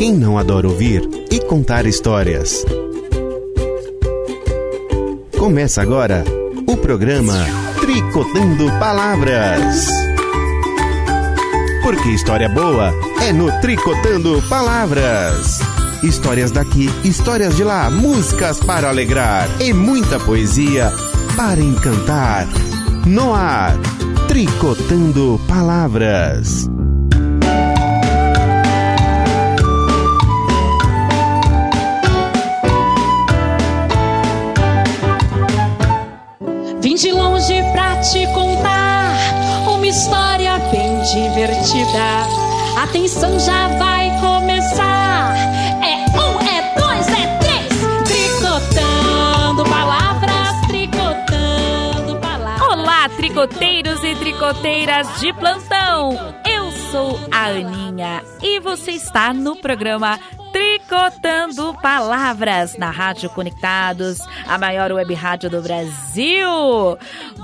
Quem não adora ouvir e contar histórias? Começa agora o programa Tricotando Palavras. Porque história boa é no Tricotando Palavras. Histórias daqui, histórias de lá, músicas para alegrar e muita poesia para encantar. No ar, Tricotando Palavras. História bem divertida. Atenção, já vai começar. É um, é dois, é três. Tricotando palavras, tricotando palavras. Olá, tricoteiros e tricoteiras de plantão. Eu sou a Aninha e você está no programa Tricotando Palavras na Rádio Conectados, a maior web rádio do Brasil.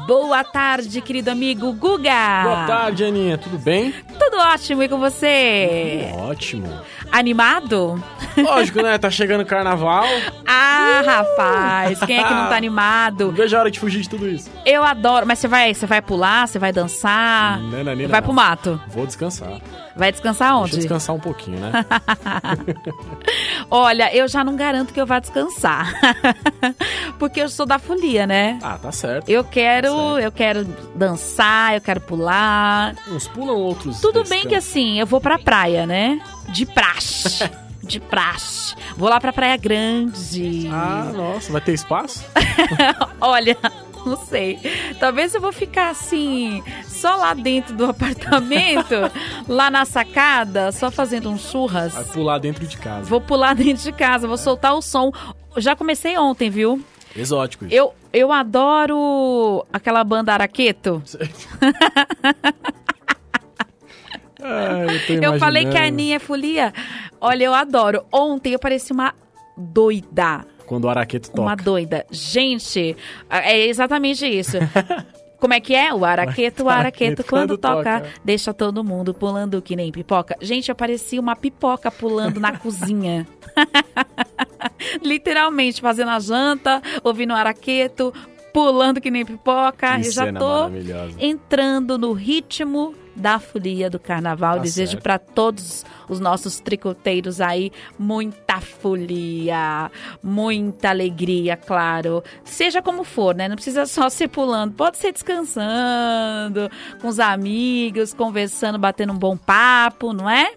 Boa tarde, querido amigo Guga. Boa tarde, Aninha. Tudo bem? Tudo ótimo e com você? Ótimo. Animado? Lógico, né? Tá chegando o carnaval. Ah, rapaz, quem é que não tá animado? Vejo a hora de fugir de tudo isso. Eu adoro, mas você vai, você vai pular, você vai dançar? Não, não, não, vai pro mato? Vou descansar. Vai descansar Deixa eu onde? descansar um pouquinho, né? Olha, eu já não garanto que eu vá descansar. Porque eu sou da folia, né? Ah, tá certo. Eu quero, Tá certo. eu quero dançar, eu quero pular. Uns pulam, outros Tudo bem que assim, eu vou pra praia, né? De praxe. De praxe. Vou lá pra Praia Grande. Ah, nossa. Vai ter espaço? Olha, não sei. Talvez eu vou ficar assim, só lá dentro do apartamento, lá na sacada, só fazendo um churras. Vai pular dentro de casa. Vou pular dentro de casa, vou soltar o som. Já comecei ontem, viu? Exótico. Eu, eu adoro aquela banda Araqueto. Ah, eu, Eu falei que a. Aninha é folia. Olha, eu adoro. Ontem eu pareci uma doida. Quando o araqueto toca. Uma doida. Gente, é exatamente isso. Como é que é? O araqueto, o araqueto, Araqueto, quando quando toca, toca. deixa todo mundo pulando que nem pipoca. Gente, eu parecia uma pipoca pulando na cozinha. Literalmente, fazendo a janta, ouvindo o araqueto, pulando que nem pipoca. Que eu já tô entrando no ritmo da folia do carnaval. Tá Desejo para todos os nossos tricoteiros aí muita folia, muita alegria, claro. Seja como for, né? Não precisa só ser pulando, pode ser descansando, com os amigos, conversando, batendo um bom papo, não é?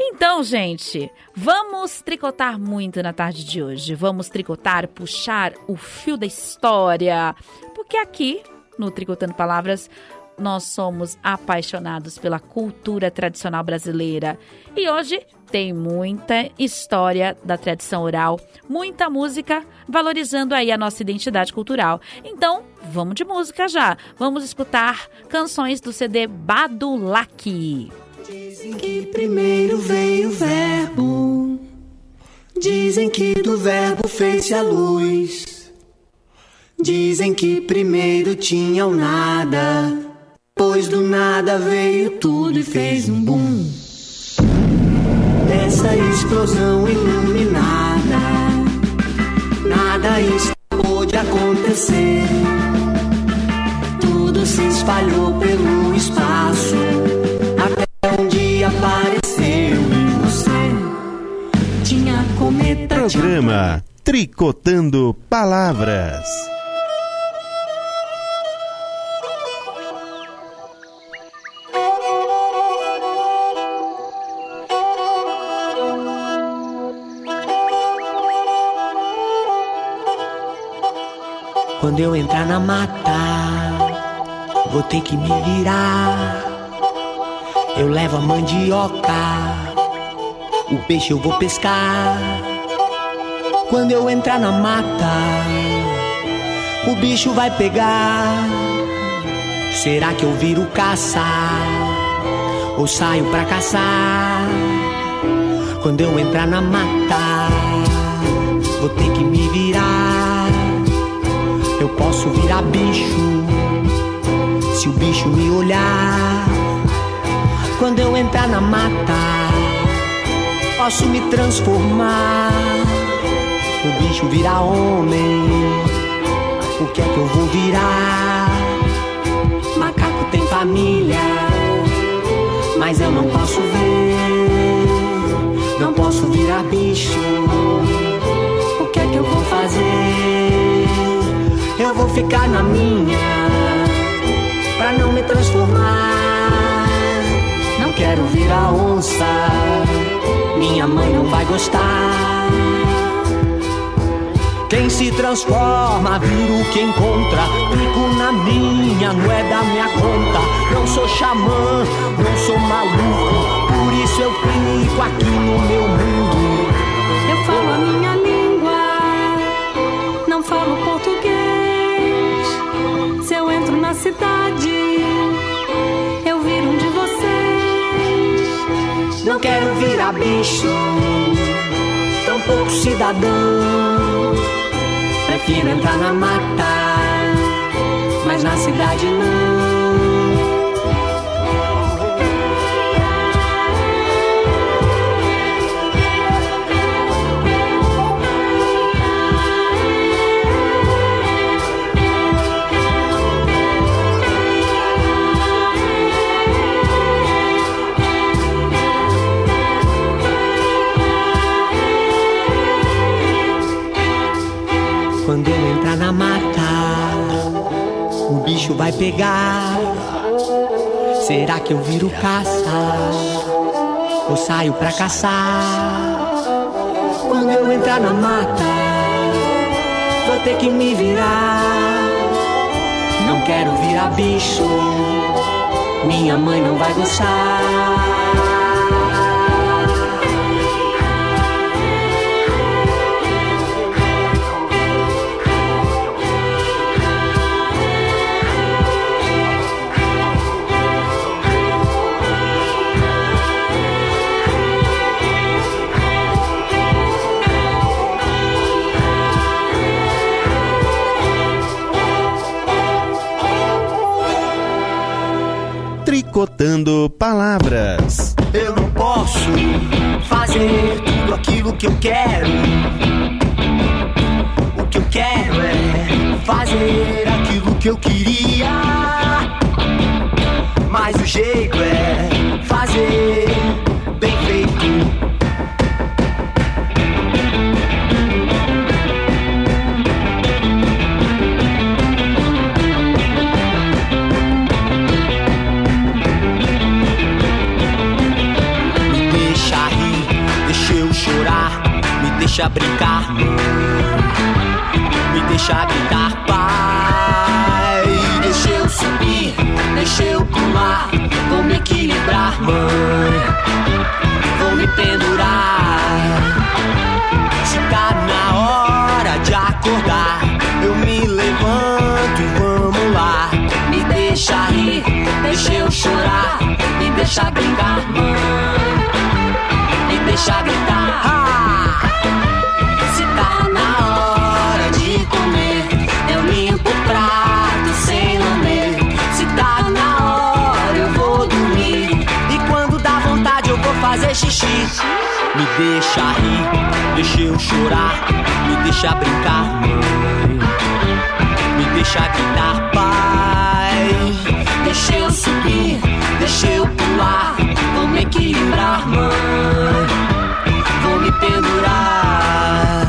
Então, gente, vamos tricotar muito na tarde de hoje. Vamos tricotar, puxar o fio da história. Porque aqui, no Tricotando Palavras, nós somos apaixonados pela cultura tradicional brasileira. E hoje tem muita história da tradição oral, muita música valorizando aí a nossa identidade cultural. Então, vamos de música já. Vamos escutar canções do CD Badulac. Dizem que primeiro veio o verbo. Dizem que do verbo fez-se a luz. Dizem que primeiro tinha o nada. Pois do nada veio tudo e fez um boom. Dessa explosão iluminada, nada escapou de acontecer. Tudo se espalhou pelo espaço. Até um dia apareceu em você. Tinha cometa, Programa Tricotando Palavras. Quando eu entrar na mata, vou ter que me virar. Eu levo a mandioca, o peixe eu vou pescar. Quando eu entrar na mata, o bicho vai pegar. Será que eu viro caça? Ou saio pra caçar? Quando eu entrar na mata, vou ter que me virar. Eu posso virar bicho se o bicho me olhar. Quando eu entrar na mata, posso me transformar. O bicho virar homem. O que é que eu vou virar? Macaco tem família, mas eu não posso ver. Não posso virar bicho. O que é que eu vou fazer? Eu vou ficar na minha, pra não me transformar. Não quero virar onça, minha mãe não vai gostar. Quem se transforma vira o que encontra. Fico na minha, não é da minha conta. Não sou xamã, não sou maluco. Por isso eu fico aqui no meu mundo. Eu falo a minha Não quero virar bicho, tampouco cidadão. Prefiro entrar na mata, mas na cidade não. Bicho vai pegar. Será que eu viro caça? Ou saio pra caçar? Quando eu entrar na mata, vou ter que me virar. Não quero virar bicho, minha mãe não vai gostar. Tricotando palavras. Eu não posso fazer tudo aquilo que eu quero. O que eu quero é fazer aquilo que eu queria. Mas o jeito é fazer deixa brincar. Me deixa gritar, pai. Deixa eu subir, deixa eu pular, vou me equilibrar, mãe. Vou me pendurar. Se tá na hora de acordar, eu me levanto e vamos lá. Me deixa rir, deixa eu chorar, me deixa brincar, mãe. Fazer xixi. Me deixa rir, deixa eu chorar, me deixa brincar. Me deixa gritar, pai. Deixa eu subir, deixa eu pular, vou me equilibrar, mãe. Vou me pendurar.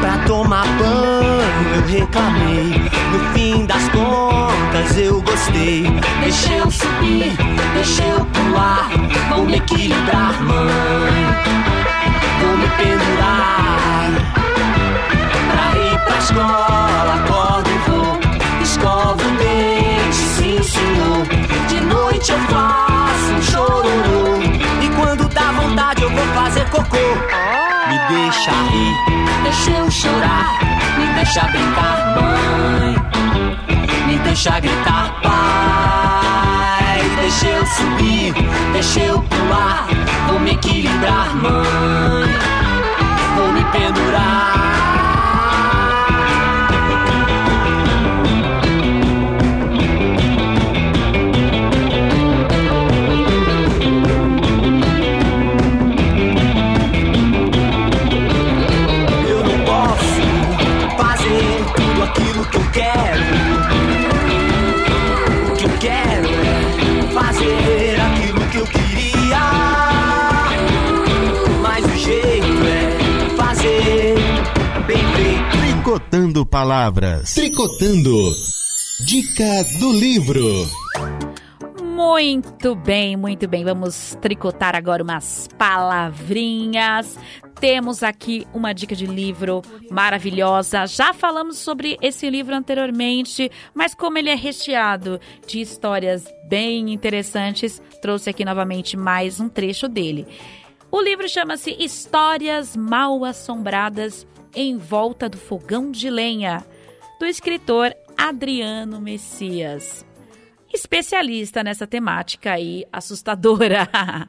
Pra tomar banho eu reclamei. No fim das contas eu gostei. Deixa eu subir, deixa eu pular. Vou me equilibrar, mãe. Vou me pendurar. Pra ir pra escola, acordo e vou. Escovo o dente, sim senhor. De noite eu faço um chororô. E quando dá vontade eu vou fazer cocô. Me deixa rir, deixa eu chorar. Me deixa brincar, mãe. Me deixa gritar, pai. Deixa eu subir, deixa eu pular. Vou me equilibrar, mãe. Vou me pendurar. Tricotando Palavras. Tricotando. Dica do livro. Muito bem, muito bem. Vamos tricotar agora umas palavrinhas. Temos aqui uma dica de livro maravilhosa. Já falamos sobre esse livro anteriormente, mas como ele é recheado de histórias bem interessantes, trouxe aqui novamente mais um trecho dele. O livro chama-se Histórias Mal Assombradas em Volta do Fogão de Lenha, do escritor Adriano Messias. Especialista nessa temática aí assustadora.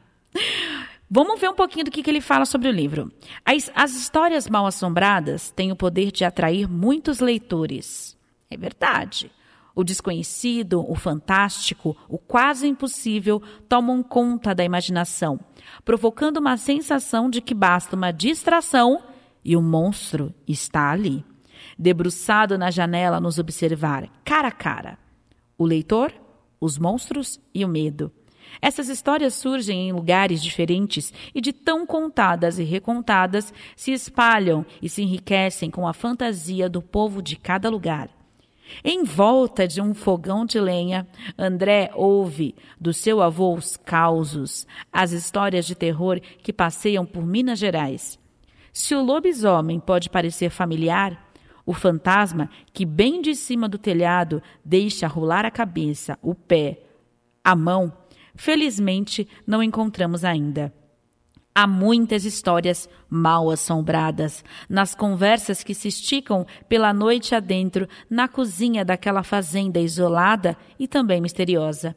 Vamos ver um pouquinho do que, que ele fala sobre o livro. As, as histórias mal assombradas têm o poder de atrair muitos leitores. É verdade. O desconhecido, o fantástico, o quase impossível tomam conta da imaginação, provocando uma sensação de que basta uma distração e o monstro está ali, debruçado na janela nos observar cara a cara. O leitor, os monstros e o medo. Essas histórias surgem em lugares diferentes e, de tão contadas e recontadas, se espalham e se enriquecem com a fantasia do povo de cada lugar. Em volta de um fogão de lenha, André ouve do seu avô os causos, as histórias de terror que passeiam por Minas Gerais. Se o lobisomem pode parecer familiar, o fantasma que bem de cima do telhado deixa rolar a cabeça, o pé, a mão, felizmente não encontramos ainda. Há muitas histórias mal assombradas nas conversas que se esticam pela noite adentro na cozinha daquela fazenda isolada e também misteriosa.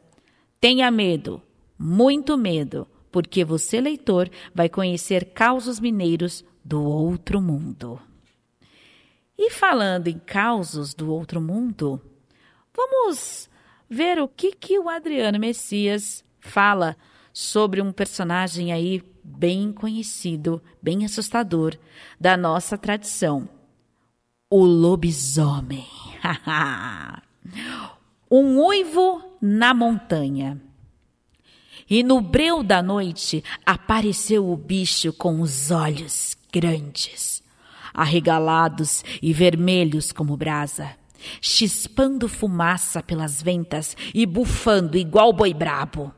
Tenha medo, muito medo, porque você, leitor, vai conhecer causos mineiros do outro mundo. E falando em causos do outro mundo, vamos ver o que, que o Adriano Messias fala sobre um personagem aí bem conhecido, bem assustador da nossa tradição. O lobisomem. um uivo na montanha. E no breu da noite apareceu o bicho com os olhos grandes, arregalados e vermelhos como brasa, chispando fumaça pelas ventas e bufando igual boi brabo.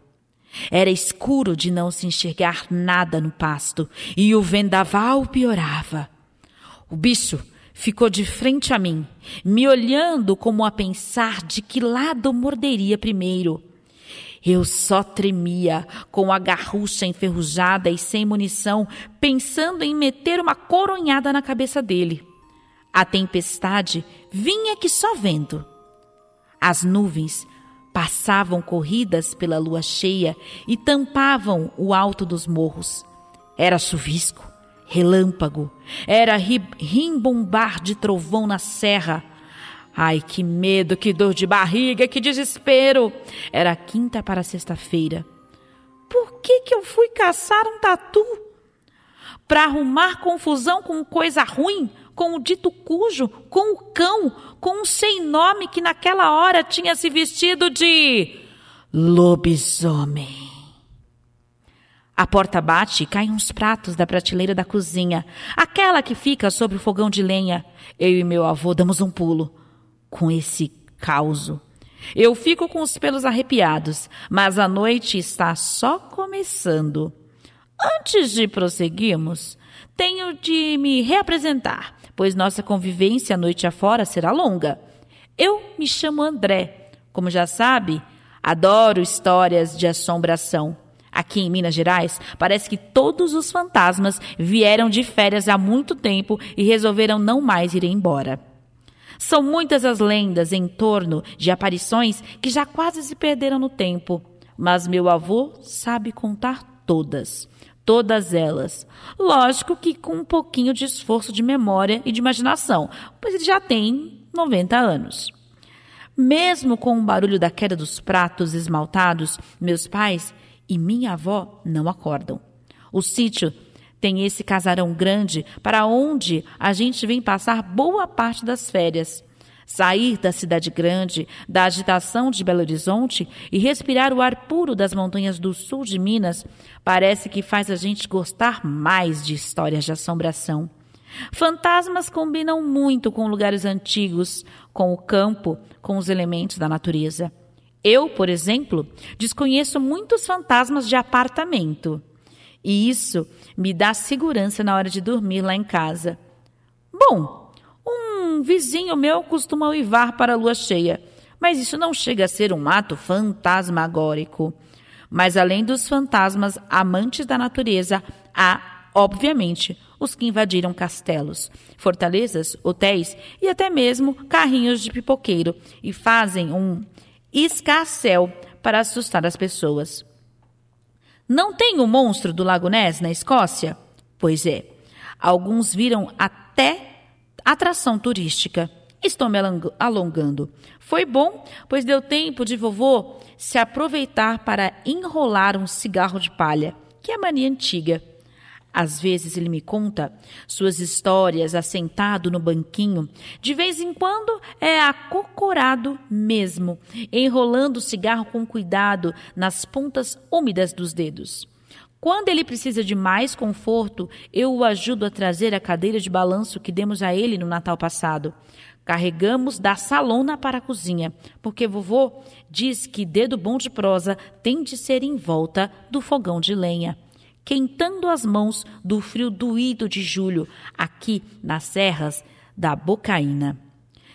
Era escuro de não se enxergar nada no pasto e o vendaval piorava. O bicho ficou de frente a mim, me olhando como a pensar de que lado morderia primeiro. Eu só tremia, com a garrucha enferrujada e sem munição, pensando em meter uma coronhada na cabeça dele. A tempestade vinha que só vendo. As nuvens passavam corridas pela lua cheia e tampavam o alto dos morros. Era chuvisco, relâmpago, era rimbombar de trovão na serra. Ai, que medo, que dor de barriga, que desespero! Era quinta para sexta-feira. Por que que eu fui caçar um tatu? Para arrumar confusão com coisa ruim? com o dito cujo, com o cão, com um sem nome que naquela hora tinha se vestido de lobisomem. A porta bate e caem uns pratos da prateleira da cozinha, aquela que fica sobre o fogão de lenha. Eu e meu avô damos um pulo. Com esse causo. Eu fico com os pelos arrepiados, mas a noite está só começando. Antes de prosseguirmos, tenho de me reapresentar pois nossa convivência a noite afora será longa. Eu me chamo André. Como já sabe, adoro histórias de assombração. Aqui em Minas Gerais, parece que todos os fantasmas vieram de férias há muito tempo e resolveram não mais ir embora. São muitas as lendas em torno de aparições que já quase se perderam no tempo, mas meu avô sabe contar todas todas elas. Lógico que com um pouquinho de esforço de memória e de imaginação, pois ele já tem 90 anos. Mesmo com o barulho da queda dos pratos esmaltados, meus pais e minha avó não acordam. O sítio tem esse casarão grande para onde a gente vem passar boa parte das férias. Sair da cidade grande, da agitação de Belo Horizonte e respirar o ar puro das montanhas do sul de Minas parece que faz a gente gostar mais de histórias de assombração. Fantasmas combinam muito com lugares antigos, com o campo, com os elementos da natureza. Eu, por exemplo, desconheço muitos fantasmas de apartamento. E isso me dá segurança na hora de dormir lá em casa. Bom, um vizinho meu costuma uivar para a lua cheia, mas isso não chega a ser um ato fantasmagórico. Mas além dos fantasmas amantes da natureza, há, obviamente, os que invadiram castelos, fortalezas, hotéis e até mesmo carrinhos de pipoqueiro e fazem um escarcel para assustar as pessoas. Não tem o monstro do Lago Ness na Escócia? Pois é. Alguns viram até atração turística. Estou me alongando. Foi bom, pois deu tempo de vovô se aproveitar para enrolar um cigarro de palha, que é mania antiga. Às vezes ele me conta suas histórias assentado no banquinho. De vez em quando é acocorado mesmo, enrolando o cigarro com cuidado nas pontas úmidas dos dedos. Quando ele precisa de mais conforto, eu o ajudo a trazer a cadeira de balanço que demos a ele no Natal passado. Carregamos da salona para a cozinha, porque vovô diz que dedo bom de prosa tem de ser em volta do fogão de lenha quentando as mãos do frio doído de julho, aqui nas serras da Bocaína.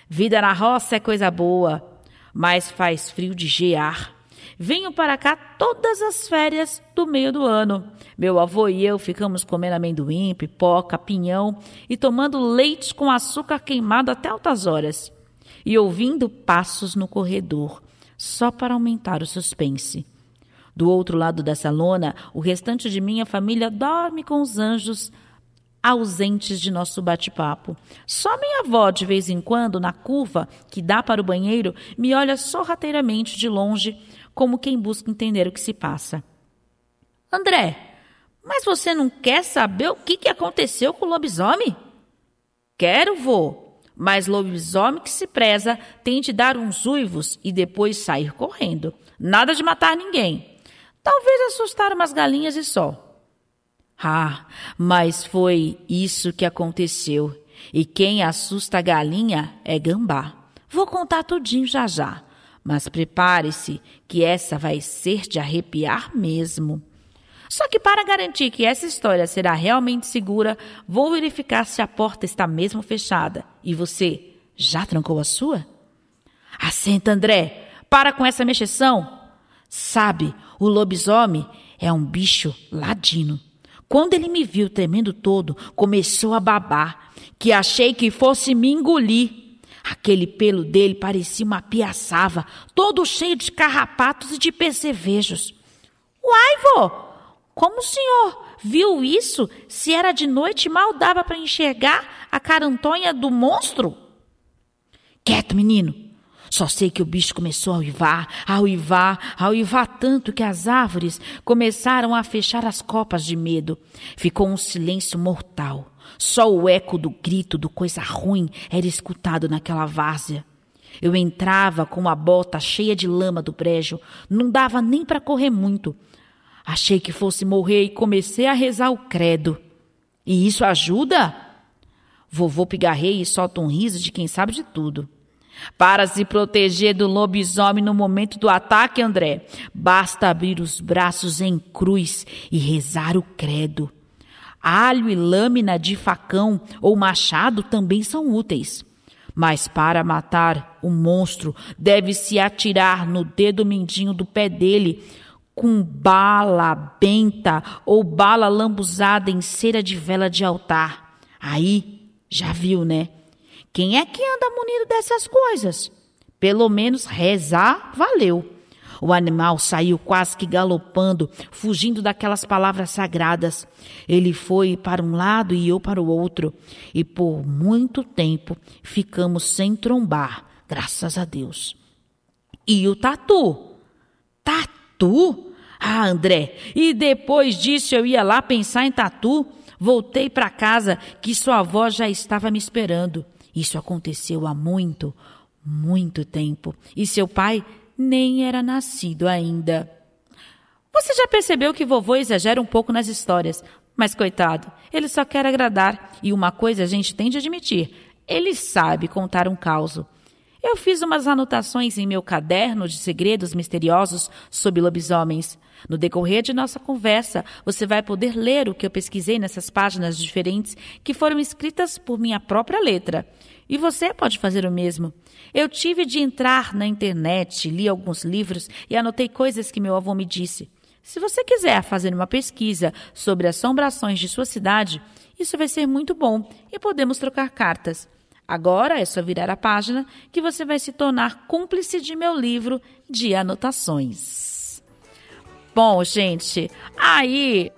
Vida na roça é coisa boa, mas faz frio de gear. Venho para cá todas as férias do meio do ano. Meu avô e eu ficamos comendo amendoim, pipoca, pinhão e tomando leite com açúcar queimado até altas horas. E ouvindo passos no corredor, só para aumentar o suspense. Do outro lado dessa lona, o restante de minha família dorme com os anjos ausentes de nosso bate-papo. Só minha avó, de vez em quando, na curva que dá para o banheiro, me olha sorrateiramente de longe, como quem busca entender o que se passa. André, mas você não quer saber o que, que aconteceu com o lobisomem? Quero, vô. Mas lobisomem que se preza tem de dar uns uivos e depois sair correndo. Nada de matar ninguém. Talvez assustar umas galinhas e só. Ah, mas foi isso que aconteceu. E quem assusta a galinha é gambá. Vou contar tudinho já já. Mas prepare-se que essa vai ser de arrepiar mesmo. Só que para garantir que essa história será realmente segura, vou verificar se a porta está mesmo fechada. E você já trancou a sua? Assenta, André. Para com essa mexeção. Sabe, o lobisomem é um bicho ladino. Quando ele me viu tremendo todo, começou a babar, que achei que fosse me engolir. Aquele pelo dele parecia uma piaçava, todo cheio de carrapatos e de percevejos. Uai, vô, como o senhor viu isso? Se era de noite, mal dava para enxergar a carantonha do monstro? Quieto, menino, só sei que o bicho começou a uivar, a uivar, a uivar tanto que as árvores começaram a fechar as copas de medo. Ficou um silêncio mortal. Só o eco do grito do coisa ruim era escutado naquela várzea. Eu entrava com a bota cheia de lama do brejo, não dava nem para correr muito. Achei que fosse morrer e comecei a rezar o credo. E isso ajuda? Vovô pigarrei e solta um riso de quem sabe de tudo. Para se proteger do lobisomem no momento do ataque, André, basta abrir os braços em cruz e rezar o credo. Alho e lâmina de facão ou machado também são úteis. Mas para matar o monstro, deve-se atirar no dedo mindinho do pé dele com bala benta ou bala lambuzada em cera de vela de altar. Aí, já viu, né? Quem é que anda munido dessas coisas? Pelo menos rezar valeu. O animal saiu quase que galopando, fugindo daquelas palavras sagradas. Ele foi para um lado e eu para o outro, e por muito tempo ficamos sem trombar, graças a Deus. E o tatu? Tatu? Ah, André, e depois disso eu ia lá pensar em tatu. Voltei para casa que sua avó já estava me esperando. Isso aconteceu há muito, muito tempo. E seu pai nem era nascido ainda. Você já percebeu que vovô exagera um pouco nas histórias, Mas coitado, ele só quer agradar. E uma coisa a gente tem de admitir: ele sabe contar um caos. Eu fiz umas anotações em meu caderno de segredos misteriosos sobre lobisomens. No decorrer de nossa conversa, você vai poder ler o que eu pesquisei nessas páginas diferentes que foram escritas por minha própria letra. E você pode fazer o mesmo. Eu tive de entrar na internet, li alguns livros e anotei coisas que meu avô me disse. Se você quiser fazer uma pesquisa sobre assombrações de sua cidade, isso vai ser muito bom e podemos trocar cartas. Agora é só virar a página que você vai se tornar cúmplice de meu livro de anotações. Bom, gente, aí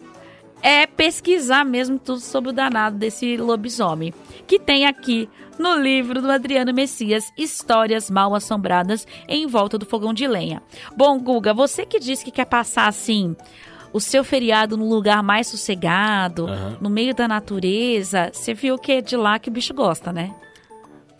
é pesquisar mesmo tudo sobre o danado desse lobisomem, que tem aqui no livro do Adriano Messias, Histórias Mal Assombradas em Volta do Fogão de Lenha. Bom, Guga, você que disse que quer passar assim o seu feriado num lugar mais sossegado, uhum. no meio da natureza, você viu que é de lá que o bicho gosta, né?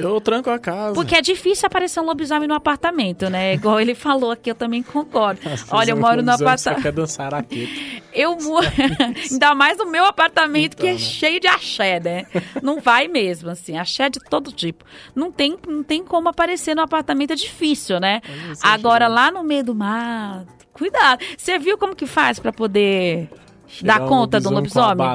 Eu tranco a casa. Porque é difícil aparecer um lobisomem no apartamento, né? Igual ele falou aqui, eu também concordo. Olha, eu moro no apartamento. quer dançar raqueta. Eu moro. Ainda mais no meu apartamento, então, que é né? cheio de axé, né? Não vai mesmo, assim. Axé de todo tipo. Não tem, não tem como aparecer no apartamento, é difícil, né? Agora, lá no meio do mar, cuidado. Você viu como que faz para poder Chegar dar conta do lobisomem?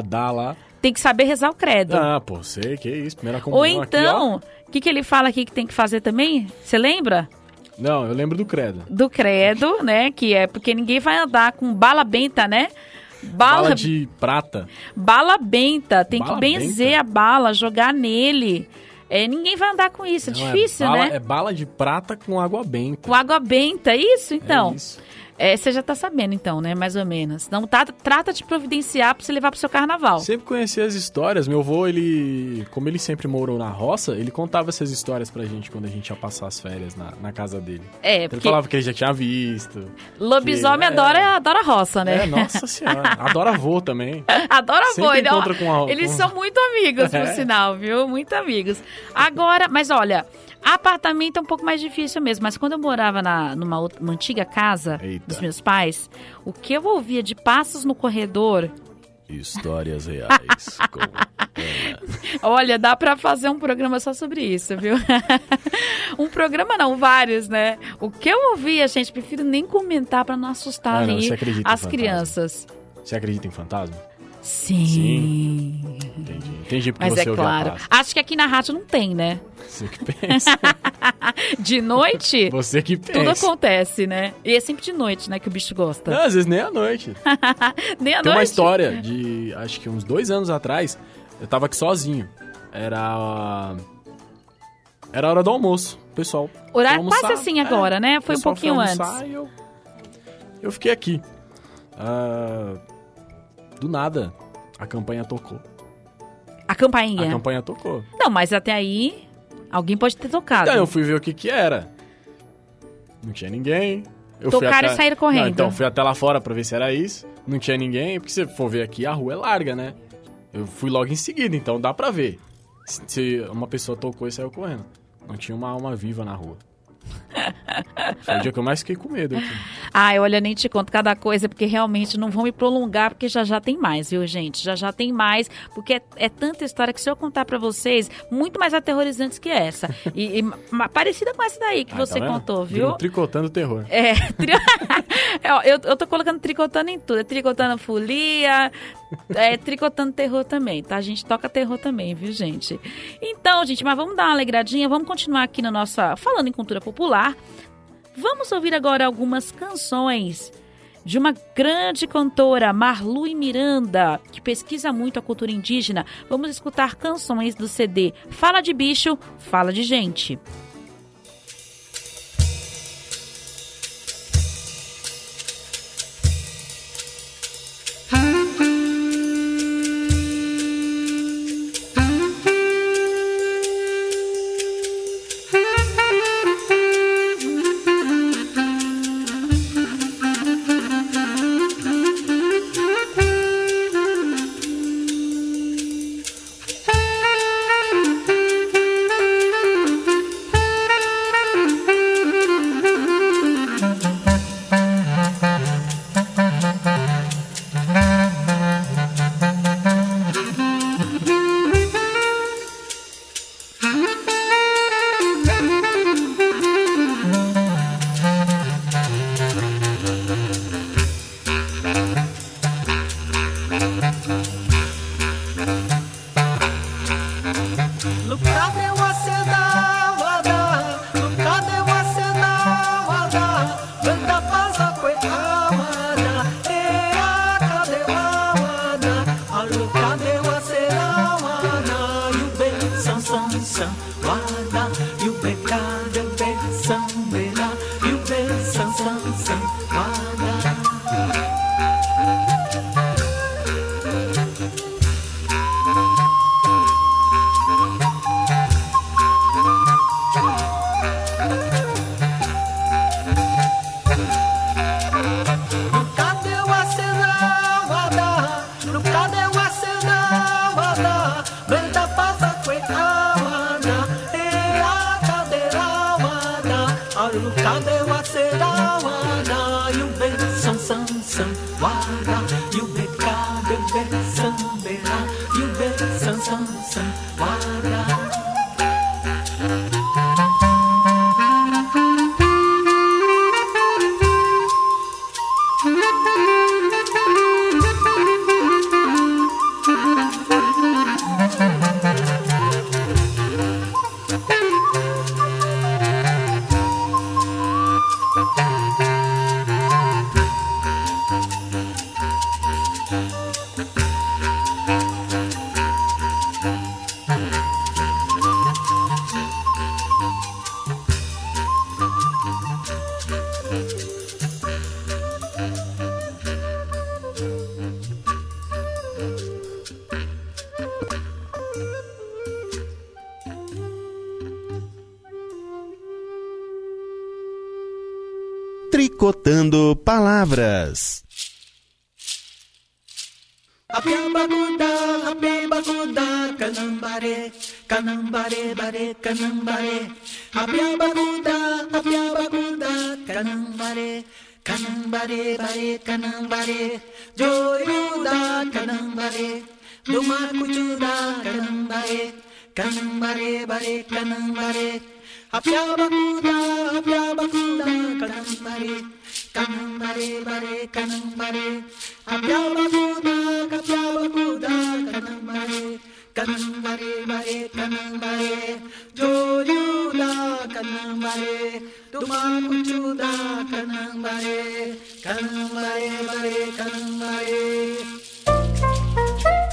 Tem que saber rezar o credo. Ah, pô, sei que isso. Primeira comunhão Ou então. Aqui, que, que ele fala aqui que tem que fazer também? Você lembra? Não, eu lembro do credo. Do credo, né? Que é porque ninguém vai andar com bala benta, né? Bala, bala de prata. Bala benta. Tem bala que benzer benta? a bala, jogar nele. É, ninguém vai andar com isso, é Não, é difícil, é bala, né? É bala de prata com água benta. Com água benta, isso então. É isso. É, você já tá sabendo, então, né? Mais ou menos. Então, tá, trata de providenciar pra você levar pro seu carnaval. Sempre conheci as histórias. Meu avô, ele. Como ele sempre morou na roça, ele contava essas histórias pra gente quando a gente ia passar as férias na, na casa dele. É, porque. Ele falava que ele já tinha visto. Lobisomem que, adora, é... adora roça, né? É, nossa senhora. adora avô também. adora avô. Ele, encontra com a, eles com... são muito amigos, por é. sinal, viu? Muito amigos. Agora, mas olha. Apartamento é um pouco mais difícil mesmo, mas quando eu morava na, numa uma antiga casa Eita. dos meus pais, o que eu ouvia de passos no corredor. Histórias reais. com... Olha, dá para fazer um programa só sobre isso, viu? um programa não, vários, né? O que eu ouvia, gente, prefiro nem comentar para não assustar ah, não, as crianças. Você acredita em fantasma? Sim. Sim. Entendi. Entendi porque Mas você é claro. Acho que aqui na rádio não tem, né? Você que pensa. de noite? Você que pensa. Tudo acontece, né? E é sempre de noite, né, que o bicho gosta. Não, às vezes nem à noite. nem à tem noite? Tem uma história de, acho que uns dois anos atrás, eu tava aqui sozinho. Era... Era hora do almoço, pessoal. Horário quase assim agora, é, né? Foi um pouquinho antes. Eu, eu fiquei aqui. Uh, do nada, a campanha tocou. A campainha? A campanha tocou. Não, mas até aí, alguém pode ter tocado. Então, eu fui ver o que que era. Não tinha ninguém. Eu Tocaram até... e saíram correndo. Não, então, fui até lá fora pra ver se era isso. Não tinha ninguém, porque se for ver aqui, a rua é larga, né? Eu fui logo em seguida, então dá pra ver. Se uma pessoa tocou e saiu correndo. Não tinha uma alma viva na rua. Foi o dia que eu mais fiquei com medo aqui. Ai, olha, nem te conto cada coisa, porque realmente não vão me prolongar, porque já já tem mais, viu, gente? Já já tem mais, porque é, é tanta história que se eu contar para vocês, muito mais aterrorizantes que essa. E, e parecida com essa daí que ah, você tá contou, viu? Virou tricotando terror. É, tri... É, eu, eu tô colocando tricotando em tudo. É tricotando folia, é tricotando terror também, tá? A gente toca terror também, viu, gente? Então, gente, mas vamos dar uma alegradinha, vamos continuar aqui na nossa. Falando em cultura popular. Vamos ouvir agora algumas canções de uma grande cantora, Marlu Miranda, que pesquisa muito a cultura indígena. Vamos escutar canções do CD Fala de Bicho, Fala de Gente. palavras. Canambare, bare, canambare, joyuda, canambare, dumar kuchuda, canambare, canambare, bare, canambare, apya bakuda, apya bakuda, canambare. Kanum bare bare kanum bare Abhyaba buddha kapyaba buddha kanum bare Kanum bare bare kanum bare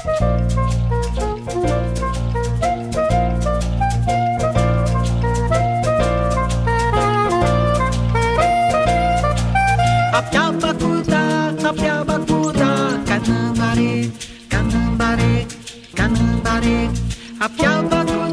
Thank you. 앞야바꾸다 앞야바꾸다 가는 발이 가는 발이 가는 발이 앞야바꾸다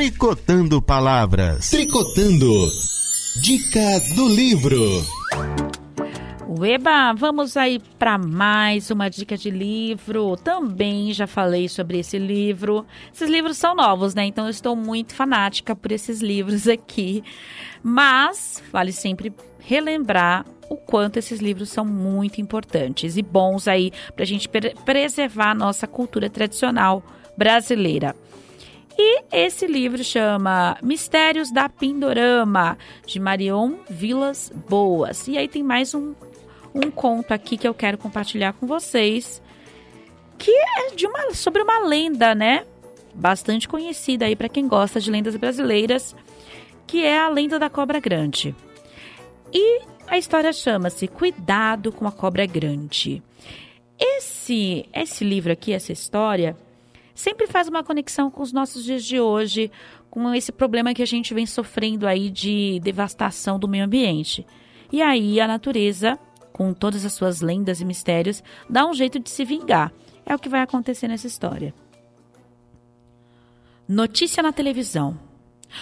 Tricotando Palavras. Tricotando. Dica do livro. Ueba, vamos aí para mais uma dica de livro. Também já falei sobre esse livro. Esses livros são novos, né? Então eu estou muito fanática por esses livros aqui. Mas vale sempre relembrar o quanto esses livros são muito importantes e bons aí para a gente pre- preservar a nossa cultura tradicional brasileira. E esse livro chama Mistérios da Pindorama, de Marion Vilas Boas. E aí tem mais um, um conto aqui que eu quero compartilhar com vocês, que é de uma, sobre uma lenda, né? Bastante conhecida aí para quem gosta de lendas brasileiras, que é a lenda da cobra grande. E a história chama-se Cuidado com a Cobra Grande. Esse, esse livro aqui, essa história, sempre faz uma conexão com os nossos dias de hoje, com esse problema que a gente vem sofrendo aí de devastação do meio ambiente. E aí a natureza, com todas as suas lendas e mistérios, dá um jeito de se vingar. É o que vai acontecer nessa história. Notícia na televisão.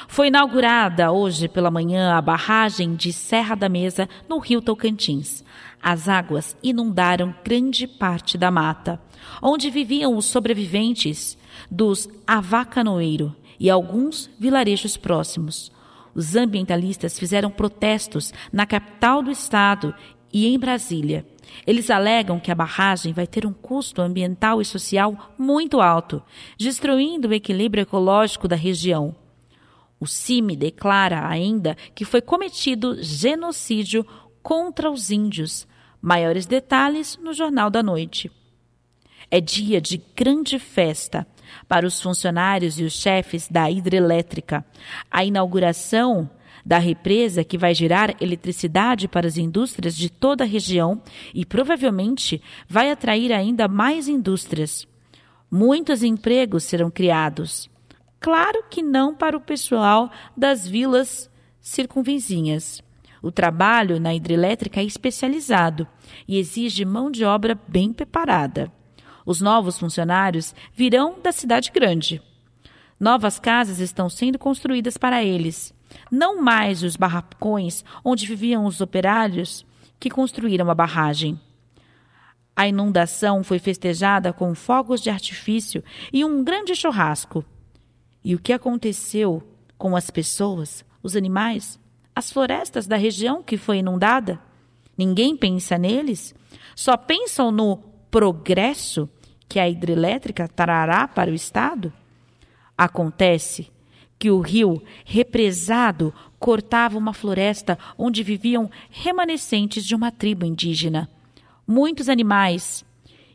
Foi inaugurada hoje pela manhã a barragem de Serra da Mesa, no rio Tocantins. As águas inundaram grande parte da mata, onde viviam os sobreviventes dos Avacanoeiro e alguns vilarejos próximos. Os ambientalistas fizeram protestos na capital do estado e em Brasília. Eles alegam que a barragem vai ter um custo ambiental e social muito alto, destruindo o equilíbrio ecológico da região. O CIMI declara ainda que foi cometido genocídio contra os índios. Maiores detalhes no Jornal da Noite. é dia de grande festa para os funcionários e os chefes da hidrelétrica. A inauguração da represa que vai gerar eletricidade para as indústrias de toda a região e provavelmente vai atrair ainda mais indústrias. Muitos empregos serão criados. Claro que não para o pessoal das vilas circunvizinhas. O trabalho na hidrelétrica é especializado e exige mão de obra bem preparada. Os novos funcionários virão da cidade grande. Novas casas estão sendo construídas para eles, não mais os barracões onde viviam os operários que construíram a barragem. A inundação foi festejada com fogos de artifício e um grande churrasco. E o que aconteceu com as pessoas, os animais, as florestas da região que foi inundada? Ninguém pensa neles? Só pensam no progresso que a hidrelétrica trará para o Estado? Acontece que o rio represado cortava uma floresta onde viviam remanescentes de uma tribo indígena, muitos animais,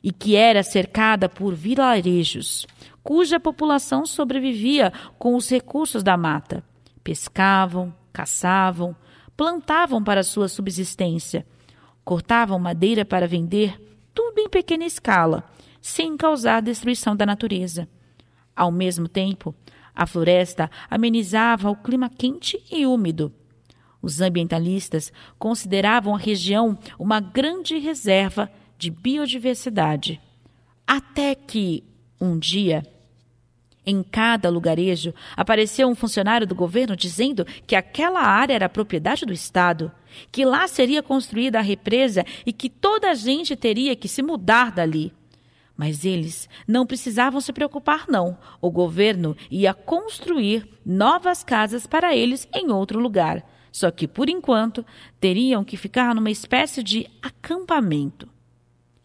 e que era cercada por vilarejos, cuja população sobrevivia com os recursos da mata. Pescavam, caçavam, plantavam para sua subsistência, cortavam madeira para vender, tudo em pequena escala, sem causar destruição da natureza. Ao mesmo tempo, a floresta amenizava o clima quente e úmido. Os ambientalistas consideravam a região uma grande reserva de biodiversidade. Até que, um dia, em cada lugarejo, apareceu um funcionário do governo dizendo que aquela área era propriedade do Estado, que lá seria construída a represa e que toda a gente teria que se mudar dali. Mas eles não precisavam se preocupar, não. O governo ia construir novas casas para eles em outro lugar. Só que, por enquanto, teriam que ficar numa espécie de acampamento.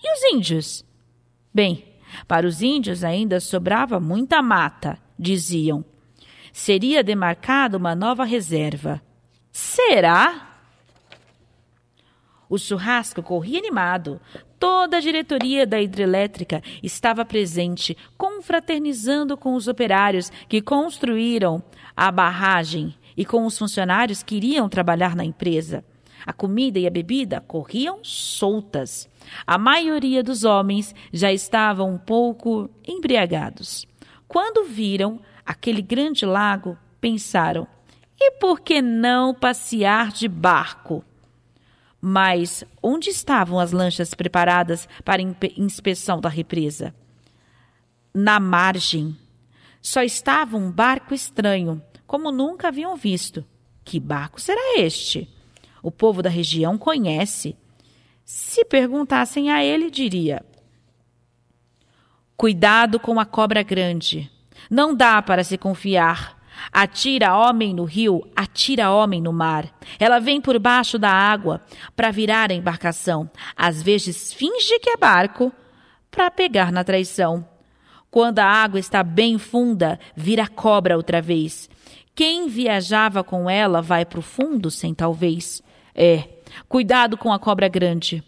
E os índios? Bem, para os índios ainda sobrava muita mata, diziam. Seria demarcada uma nova reserva. Será? O churrasco corria animado. Toda a diretoria da hidrelétrica estava presente, confraternizando com os operários que construíram a barragem e com os funcionários que iriam trabalhar na empresa. A comida e a bebida corriam soltas. A maioria dos homens já estavam um pouco embriagados. Quando viram aquele grande lago, pensaram: e por que não passear de barco? Mas onde estavam as lanchas preparadas para inspeção da represa? Na margem. Só estava um barco estranho, como nunca haviam visto. Que barco será este? O povo da região conhece. Se perguntassem a ele, diria: Cuidado com a cobra grande. Não dá para se confiar. Atira homem no rio, atira homem no mar. Ela vem por baixo da água para virar a embarcação. Às vezes finge que é barco para pegar na traição. Quando a água está bem funda, vira cobra outra vez. Quem viajava com ela vai para o fundo sem talvez. É, cuidado com a cobra grande.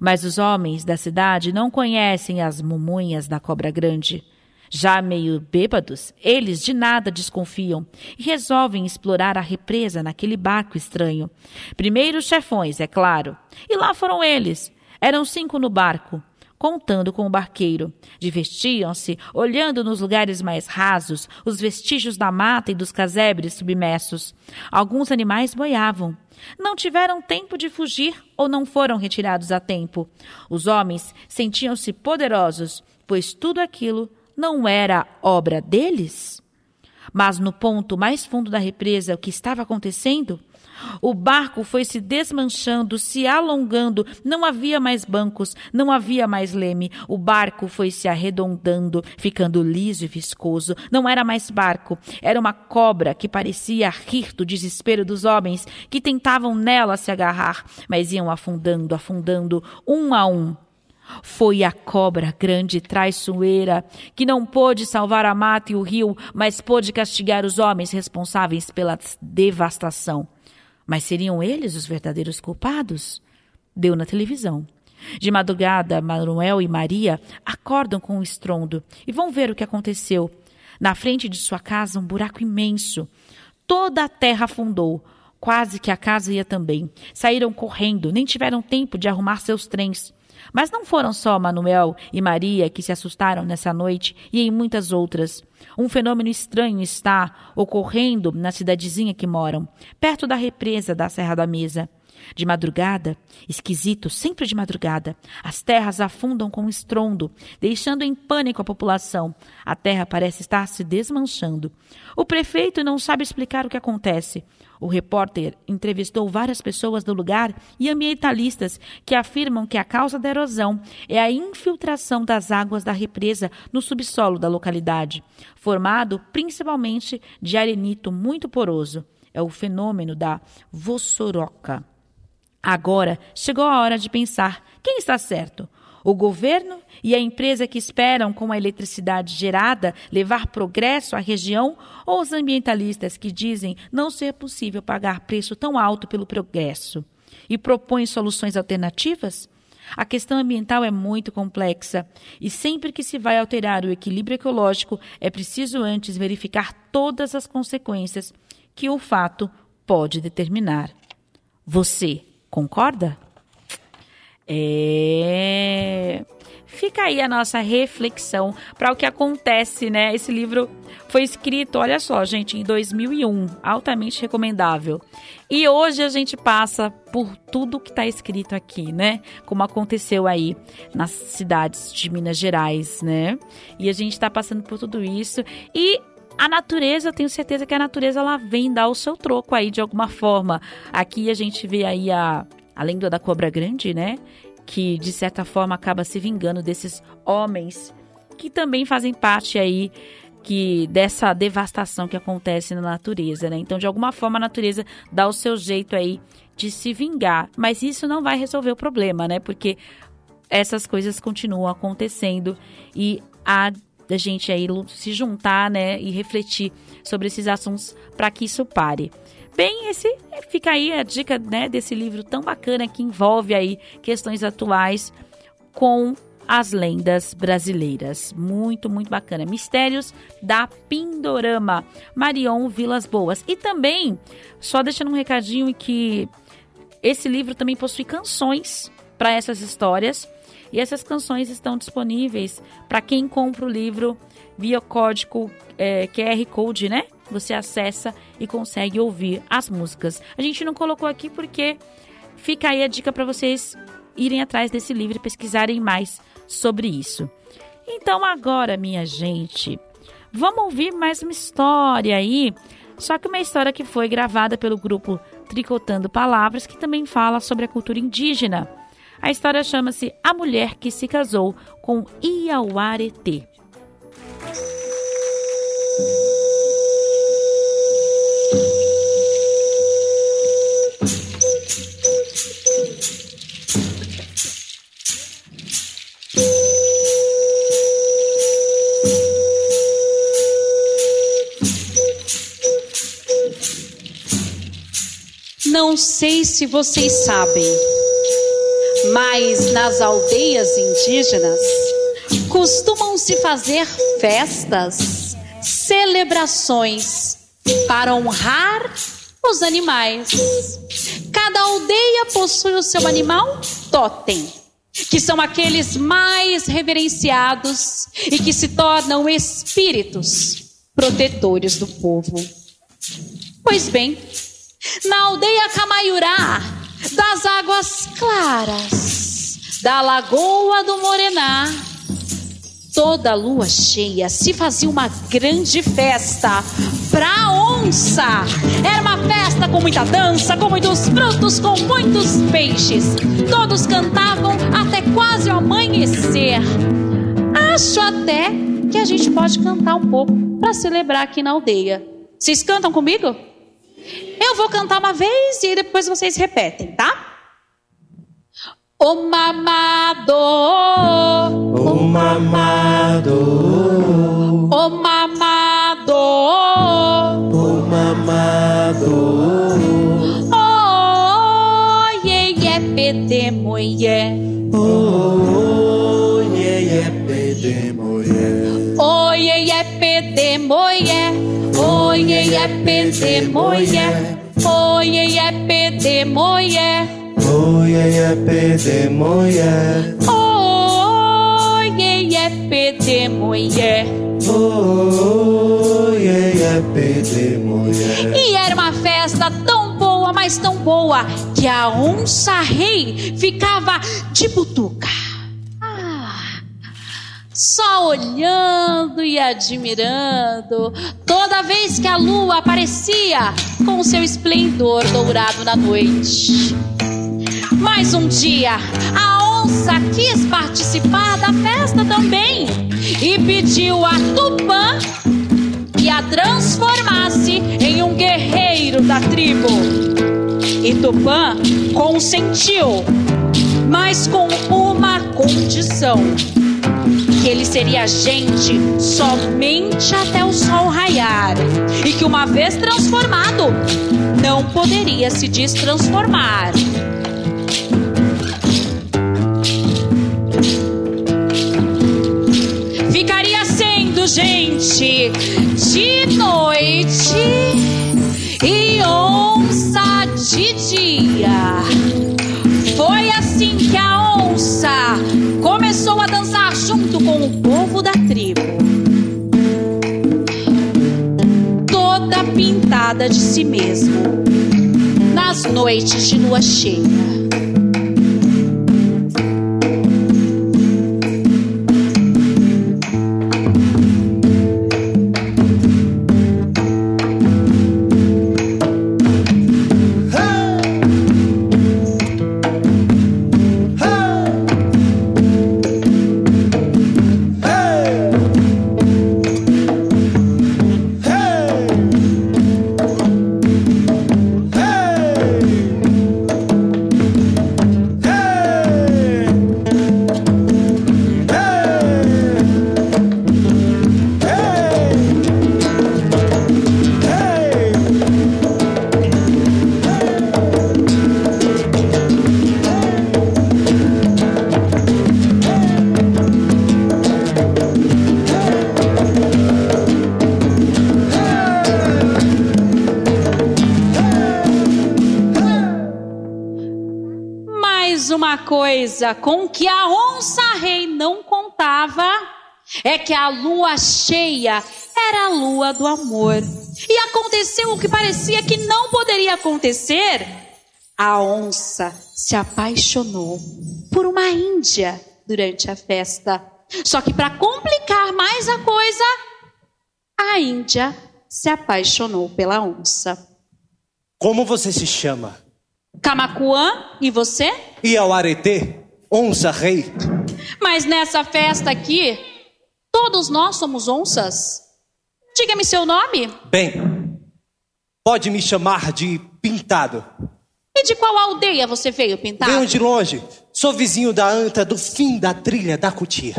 Mas os homens da cidade não conhecem as mumunhas da cobra grande. Já meio bêbados, eles de nada desconfiam e resolvem explorar a represa naquele barco estranho. Primeiro os chefões, é claro. E lá foram eles. Eram cinco no barco, contando com o barqueiro. Divertiam-se, olhando nos lugares mais rasos, os vestígios da mata e dos casebres submersos. Alguns animais boiavam. Não tiveram tempo de fugir ou não foram retirados a tempo. Os homens sentiam-se poderosos, pois tudo aquilo não era obra deles? Mas no ponto mais fundo da represa, o que estava acontecendo? O barco foi se desmanchando, se alongando, não havia mais bancos, não havia mais leme. O barco foi se arredondando, ficando liso e viscoso. Não era mais barco, era uma cobra que parecia rir do desespero dos homens que tentavam nela se agarrar, mas iam afundando, afundando, um a um, foi a cobra grande traiçoeira, que não pôde salvar a mata e o rio, mas pôde castigar os homens responsáveis pela devastação. Mas seriam eles os verdadeiros culpados? Deu na televisão. De madrugada, Manuel e Maria acordam com um estrondo e vão ver o que aconteceu. Na frente de sua casa, um buraco imenso. Toda a terra afundou. Quase que a casa ia também. Saíram correndo, nem tiveram tempo de arrumar seus trens. Mas não foram só Manuel e Maria que se assustaram nessa noite e em muitas outras. Um fenômeno estranho está ocorrendo na cidadezinha que moram, perto da represa da Serra da Mesa. De madrugada, esquisito, sempre de madrugada, as terras afundam com estrondo, deixando em pânico a população. A terra parece estar se desmanchando. O prefeito não sabe explicar o que acontece. O repórter entrevistou várias pessoas do lugar e ambientalistas que afirmam que a causa da erosão é a infiltração das águas da represa no subsolo da localidade, formado principalmente de arenito muito poroso. É o fenômeno da vossoroca. Agora chegou a hora de pensar quem está certo. O governo e a empresa que esperam, com a eletricidade gerada, levar progresso à região, ou os ambientalistas que dizem não ser possível pagar preço tão alto pelo progresso e propõem soluções alternativas? A questão ambiental é muito complexa e sempre que se vai alterar o equilíbrio ecológico, é preciso antes verificar todas as consequências que o fato pode determinar. Você Concorda? É. Fica aí a nossa reflexão para o que acontece, né? Esse livro foi escrito, olha só, gente, em 2001, altamente recomendável. E hoje a gente passa por tudo que está escrito aqui, né? Como aconteceu aí nas cidades de Minas Gerais, né? E a gente está passando por tudo isso e a natureza, tenho certeza que a natureza ela vem dar o seu troco aí de alguma forma. Aqui a gente vê aí a, a lenda da cobra grande, né? Que de certa forma acaba se vingando desses homens que também fazem parte aí que dessa devastação que acontece na natureza, né? Então, de alguma forma, a natureza dá o seu jeito aí de se vingar, mas isso não vai resolver o problema, né? Porque essas coisas continuam acontecendo e a da gente aí se juntar, né, e refletir sobre esses assuntos para que isso pare. Bem, esse fica aí a dica, né, desse livro tão bacana que envolve aí questões atuais com as lendas brasileiras. Muito, muito bacana. Mistérios da Pindorama, Marion Vilas Boas. E também, só deixando um recadinho que esse livro também possui canções para essas histórias e essas canções estão disponíveis para quem compra o livro via código é, QR Code, né? Você acessa e consegue ouvir as músicas. A gente não colocou aqui porque fica aí a dica para vocês irem atrás desse livro e pesquisarem mais sobre isso. Então agora, minha gente, vamos ouvir mais uma história aí. Só que uma história que foi gravada pelo grupo Tricotando Palavras, que também fala sobre a cultura indígena. A história chama-se A Mulher que se Casou com Iauaretê. Não sei se vocês sabem mas nas aldeias indígenas costumam se fazer festas, celebrações para honrar os animais. Cada aldeia possui o seu animal totem, que são aqueles mais reverenciados e que se tornam espíritos protetores do povo. Pois bem, na aldeia Camaiurá, das águas claras da lagoa do Morená. Toda lua cheia se fazia uma grande festa pra onça. Era uma festa com muita dança, com muitos frutos, com muitos peixes. Todos cantavam até quase o amanhecer. Acho até que a gente pode cantar um pouco para celebrar aqui na aldeia. Vocês cantam comigo? Eu vou cantar uma vez e depois vocês repetem, tá? O mamado, o mamado, o mamado, o mamado, oh, ye, ye, pede mulher. Oh, iê, iê, pede mulher. Mulher. Oi, iê, pede mulher. Oi, iê, pede mulher. Oh, iê, iê, pede mulher. Oi, iê, pede mulher. Oh, iê, iê, pede mulher. E era uma festa tão boa, mas tão boa, que a onça rei ficava de butuca. Só olhando e admirando toda vez que a lua aparecia com seu esplendor dourado na noite. Mas um dia, a onça quis participar da festa também e pediu a Tupã que a transformasse em um guerreiro da tribo. E Tupã consentiu, mas com uma condição: que ele seria gente somente até o sol raiar, e que uma vez transformado, não poderia se destransformar. Ficaria sendo gente de noite e onça de dia. Foi com o povo da tribo. Toda pintada de si mesmo, nas noites de lua cheia. Coisa com que a onça-rei não contava é que a lua cheia era a lua do amor. E aconteceu o que parecia que não poderia acontecer. A onça se apaixonou por uma índia durante a festa. Só que para complicar mais a coisa, a índia se apaixonou pela onça. Como você se chama? Camacuã, e você? E ao aretê, onça rei. Mas nessa festa aqui, todos nós somos onças. Diga-me seu nome. Bem, pode me chamar de Pintado. E de qual aldeia você veio, Pintado? Venho de longe, sou vizinho da anta do fim da trilha da cutia.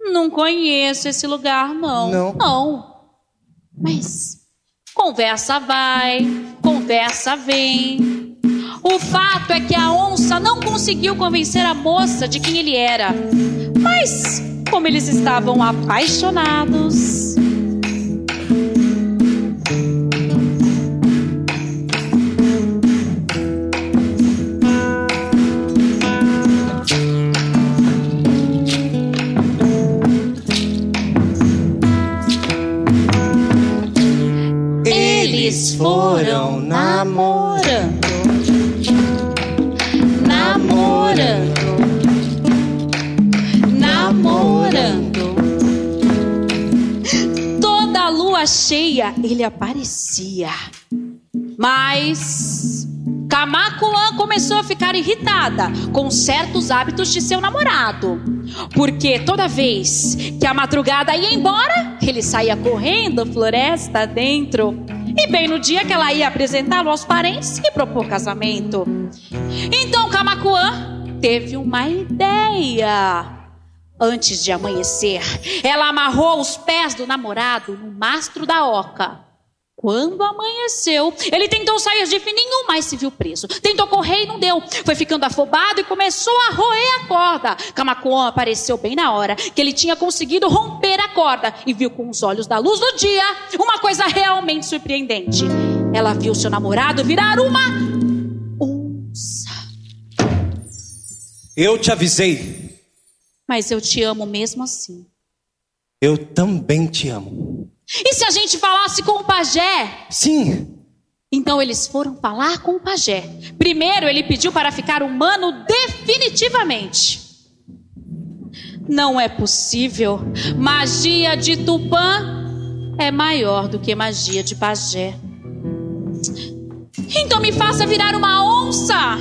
Não conheço esse lugar, não. Não? Não. Mas conversa vai, conversa vem. O fato é que a onça não conseguiu convencer a moça de quem ele era. Mas, como eles estavam apaixonados. Eles foram namorando, lua cheia ele aparecia. Mas Camacuã começou a ficar irritada com certos hábitos de seu namorado. Porque toda vez que a madrugada ia embora, ele saía correndo floresta dentro. E bem no dia que ela ia apresentá-lo aos parentes e propor casamento. Então Camacuã teve uma ideia. Antes de amanhecer, ela amarrou os pés do namorado no mastro da oca. Quando amanheceu, ele tentou sair de fininho, mas se viu preso. Tentou correr e não deu. Foi ficando afobado e começou a roer a corda. Camacuã apareceu bem na hora que ele tinha conseguido romper a corda e viu com os olhos da luz do dia uma coisa realmente surpreendente. Ela viu seu namorado virar uma onça. Eu te avisei. Mas eu te amo mesmo assim. Eu também te amo. E se a gente falasse com o pajé? Sim. Então eles foram falar com o pajé. Primeiro ele pediu para ficar humano definitivamente. Não é possível. Magia de Tupã é maior do que magia de pajé. Então me faça virar uma onça.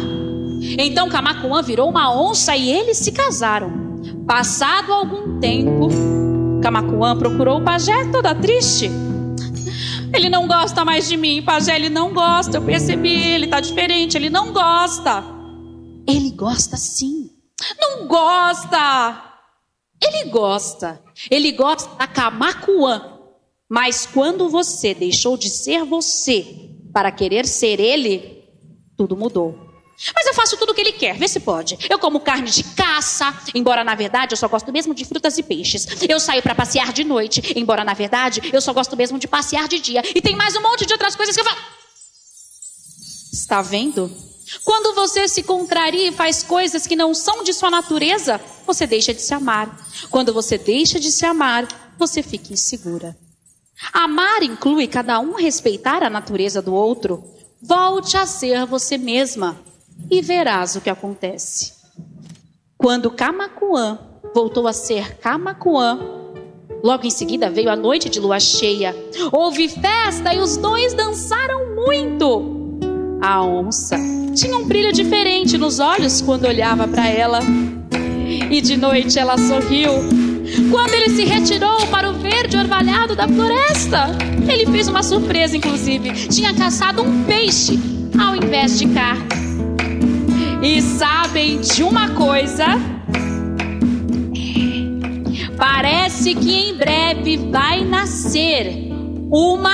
Então Camacuã virou uma onça e eles se casaram. Passado algum tempo, Camacuã procurou o pajé toda triste. Ele não gosta mais de mim, pajé, ele não gosta. Eu percebi, ele tá diferente, ele não gosta. Ele gosta sim. Não gosta. Ele gosta. Ele gosta da Camacuã. Mas quando você deixou de ser você para querer ser ele, tudo mudou. Mas eu faço tudo o que ele quer, vê se pode. Eu como carne de caça, embora na verdade eu só gosto mesmo de frutas e peixes. Eu saio para passear de noite, embora na verdade eu só gosto mesmo de passear de dia. E tem mais um monte de outras coisas que eu faço. Está vendo? Quando você se contraria e faz coisas que não são de sua natureza, você deixa de se amar. Quando você deixa de se amar, você fica insegura. Amar inclui cada um respeitar a natureza do outro. Volte a ser você mesma e verás o que acontece. Quando Camacuã voltou a ser Camacuã, logo em seguida veio a noite de lua cheia. Houve festa e os dois dançaram muito. A onça tinha um brilho diferente nos olhos quando olhava para ela. E de noite ela sorriu. Quando ele se retirou para o verde orvalhado da floresta, ele fez uma surpresa, inclusive. Tinha caçado um peixe ao invés de carne. E sabem de uma coisa? Parece que em breve vai nascer uma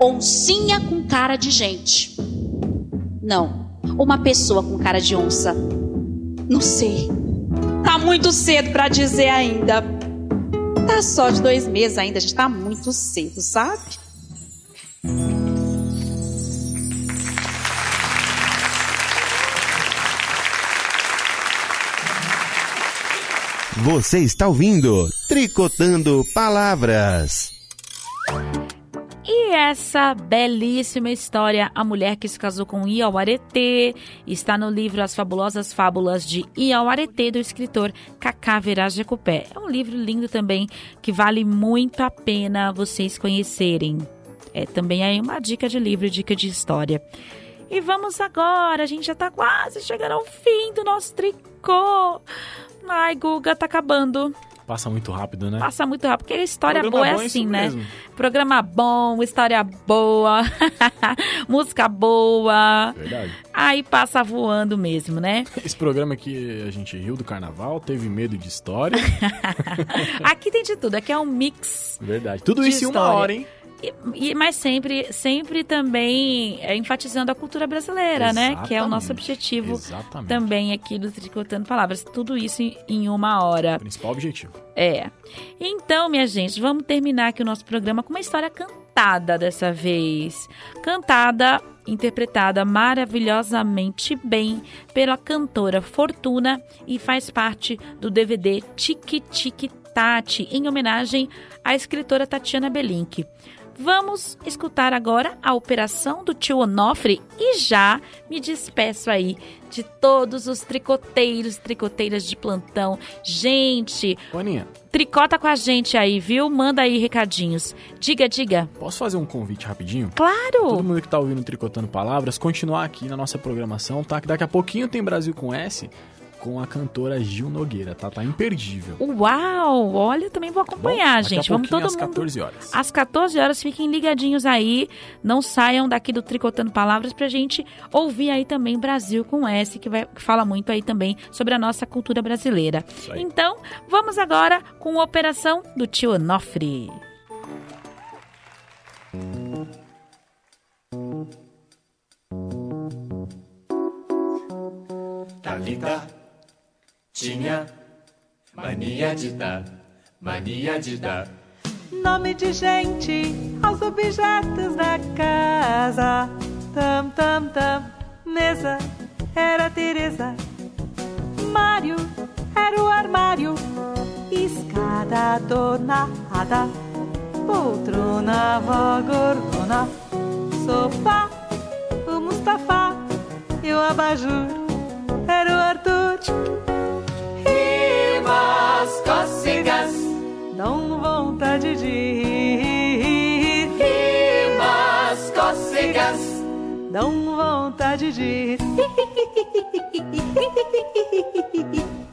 oncinha com cara de gente. Não, uma pessoa com cara de onça. Não sei. Tá muito cedo para dizer ainda. Tá só de dois meses ainda, a gente tá muito cedo, sabe? Você está ouvindo Tricotando Palavras. E essa belíssima história, A Mulher que se Casou com Iauaretê, está no livro As Fabulosas Fábulas de Iauaretê, do escritor Cacá Verás Jacupé. É um livro lindo também, que vale muito a pena vocês conhecerem. É também aí uma dica de livro, dica de história. E vamos agora, a gente já está quase chegando ao fim do nosso tricô. Ai, Guga, tá acabando. Passa muito rápido, né? Passa muito rápido, porque história Programa boa é bom é assim, né? mesmo. Programa bom, história boa, música boa. Verdade. Aí passa voando mesmo, né? Esse programa aqui a gente riu do carnaval, teve medo de história. Aqui tem de tudo, aqui é um mix. Verdade. Tudo isso em uma hora, hein? E, mas sempre, sempre também é, enfatizando a cultura brasileira, né? Que é o nosso Exatamente. objetivo Exatamente. também aqui do Tricotando Palavras. Tudo isso em, em uma hora. Principal objetivo. É. Então, minha gente, vamos terminar aqui o nosso programa com uma história cantada dessa vez. Cantada, interpretada maravilhosamente bem pela cantora Fortuna e faz parte do DVD Tique Tique Tati, em homenagem à escritora Tatiana Belink. Vamos escutar agora a operação do tio Onofre e já me despeço aí de todos os tricoteiros, tricoteiras de plantão. Gente, Ô, Aninha, tricota com a gente aí, viu? Manda aí recadinhos. Diga, diga. posso fazer um convite rapidinho? Claro! Todo mundo que tá ouvindo Tricotando Palavras, continuar aqui na nossa programação, tá? Que daqui a pouquinho tem Brasil com S com a cantora Gil Nogueira, tá? Tá imperdível. Uau! Olha, também vou tá acompanhar, gente. Vamos todo às mundo. Às 14 horas. Às 14 horas, fiquem ligadinhos aí. Não saiam daqui do Tricotando Palavras pra gente ouvir aí também Brasil com S, que, vai, que fala muito aí também sobre a nossa cultura brasileira. Então, vamos agora com Operação do Tio Onofre. Talita tinha mania de dar, mania de dar. Nome de gente aos objetos da casa. Tam, tam, tam. Mesa era Teresa. Mário era o armário. Escada adornada. Poltrona, vó gorgona. Sofá, o Mustafa. E o abajur era o Arthur. Rimas, cócegas, Dão vontade de rir. rimas, cócegas. Dão vontade de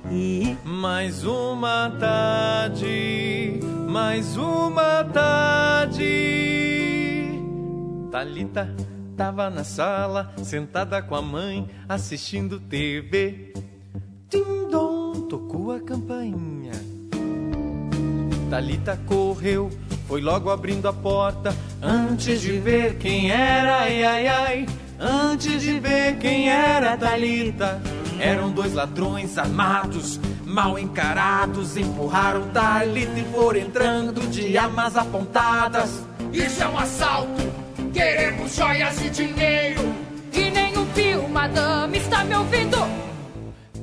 rir. Mais uma tarde, mais uma tarde. Talita tava na sala, sentada com a mãe, assistindo TV. Tim-dom, tocou a campainha. Talita correu, foi logo abrindo a porta, antes de ver quem era, ai ai ai. Antes de ver quem era Talita, eram dois ladrões armados, mal encarados, empurraram Talita e foram entrando de armas apontadas. Isso é um assalto. Queremos joias e dinheiro. E nem um fio, madame, está me ouvindo?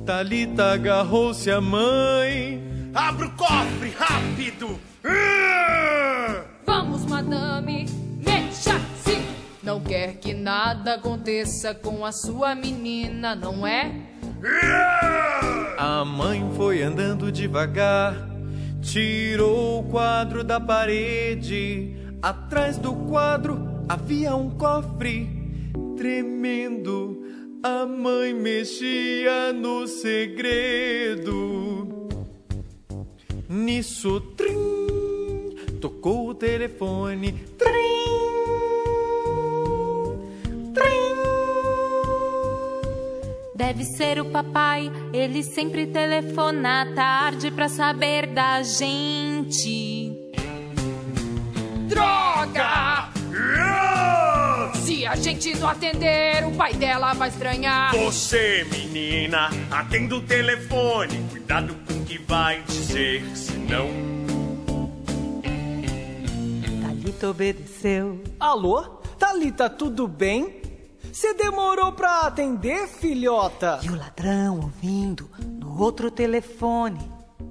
Talita agarrou-se à mãe. Abra o cofre, rápido. Vamos, madame, mexa-se. Não quer que nada aconteça com a sua menina, não é? A mãe foi andando devagar, tirou o quadro da parede. Atrás do quadro havia um cofre tremendo. A mãe mexia no segredo. Nisso, trim, tocou o telefone. Trim, Deve ser o papai, ele sempre telefona à tarde pra saber da gente. A gente não atender, o pai dela vai estranhar. Você, menina, atenda o telefone. Cuidado com o que vai dizer, senão. Talita obedeceu. Alô? Thalita, tudo bem? Você demorou pra atender, filhota? E o ladrão ouvindo no outro telefone.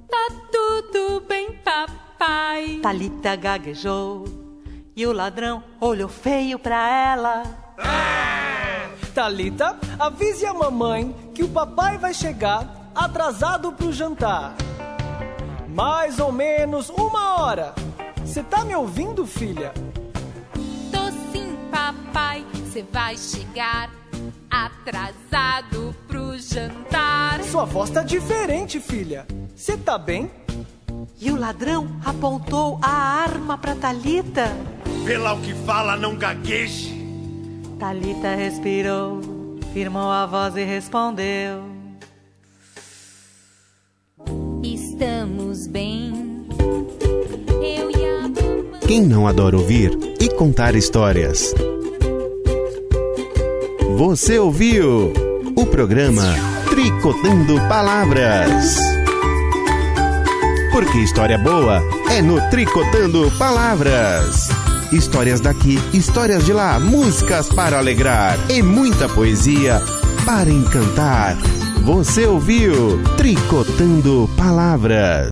Tá tudo bem, papai. Talita gaguejou. E o ladrão olhou feio pra ela. Thalita, avise a mamãe que o papai vai chegar atrasado pro jantar. Mais ou menos uma hora. Você tá me ouvindo, filha? Tô sim, papai. Você vai chegar atrasado pro jantar. Sua voz tá diferente, filha. Você tá bem? E o ladrão apontou a arma pra Talita. Lá o que fala, não gagueje. Talita respirou, firmou a voz e respondeu: Estamos bem. Eu e a mamãe. Quem não adora ouvir e contar histórias? Você ouviu o programa Tricotando Palavras. Porque história boa é no Tricotando Palavras. Histórias daqui, histórias de lá, músicas para alegrar e muita poesia para encantar. Você ouviu Tricotando Palavras.